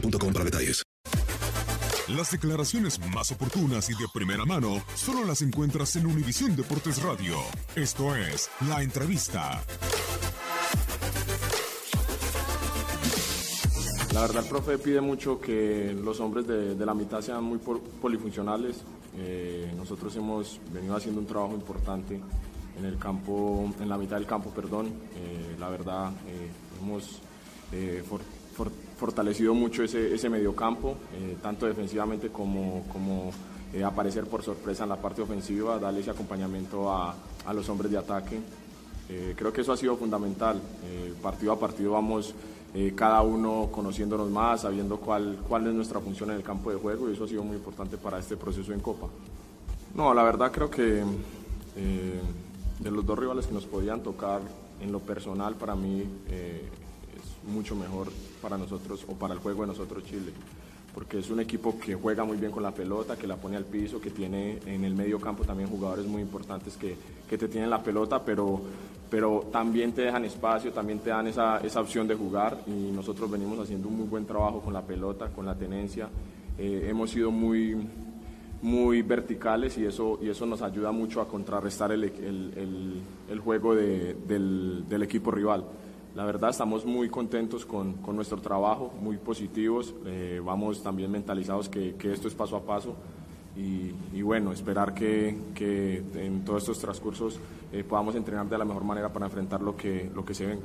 boostmobile.com para detalles. Las declaraciones más oportunas y de primera mano solo las encuentras en Univisión Deportes Radio. Esto es La Entrevista. La verdad, el profe pide mucho que los hombres de, de la mitad sean muy pol- polifuncionales. Eh, nosotros hemos venido haciendo un trabajo importante en el campo, en la mitad del campo, perdón. Eh, la verdad, eh, hemos eh, for- for- fortalecido mucho ese, ese mediocampo, eh, tanto defensivamente como, como eh, aparecer por sorpresa en la parte ofensiva, darle ese acompañamiento a, a los hombres de ataque. Eh, creo que eso ha sido fundamental. Partido a partido vamos cada uno conociéndonos más, sabiendo cuál, cuál es nuestra función en el campo de juego y eso ha sido muy importante para este proceso en Copa. No, la verdad creo que de los dos rivales que nos podían tocar, en lo personal para mí mucho mejor para nosotros o para el juego de nosotros Chile. Porque es un equipo que juega muy bien con la pelota, que la pone al piso, que tiene en el medio campo también jugadores muy importantes que, que te tienen la pelota, pero, pero también te dejan espacio, también te dan esa, esa opción de jugar y nosotros venimos haciendo un muy buen trabajo con la pelota, con la tenencia. Eh, hemos sido muy, muy verticales y eso, y eso nos ayuda mucho a contrarrestar el, el- el- juego de- del equipo rival. La verdad estamos muy contentos con, con nuestro trabajo, muy positivos, eh, vamos también mentalizados que, que esto es paso a paso y, bueno, esperar que, que en todos estos transcursos eh, podamos entrenar de la mejor manera para enfrentar lo que, lo que se venga.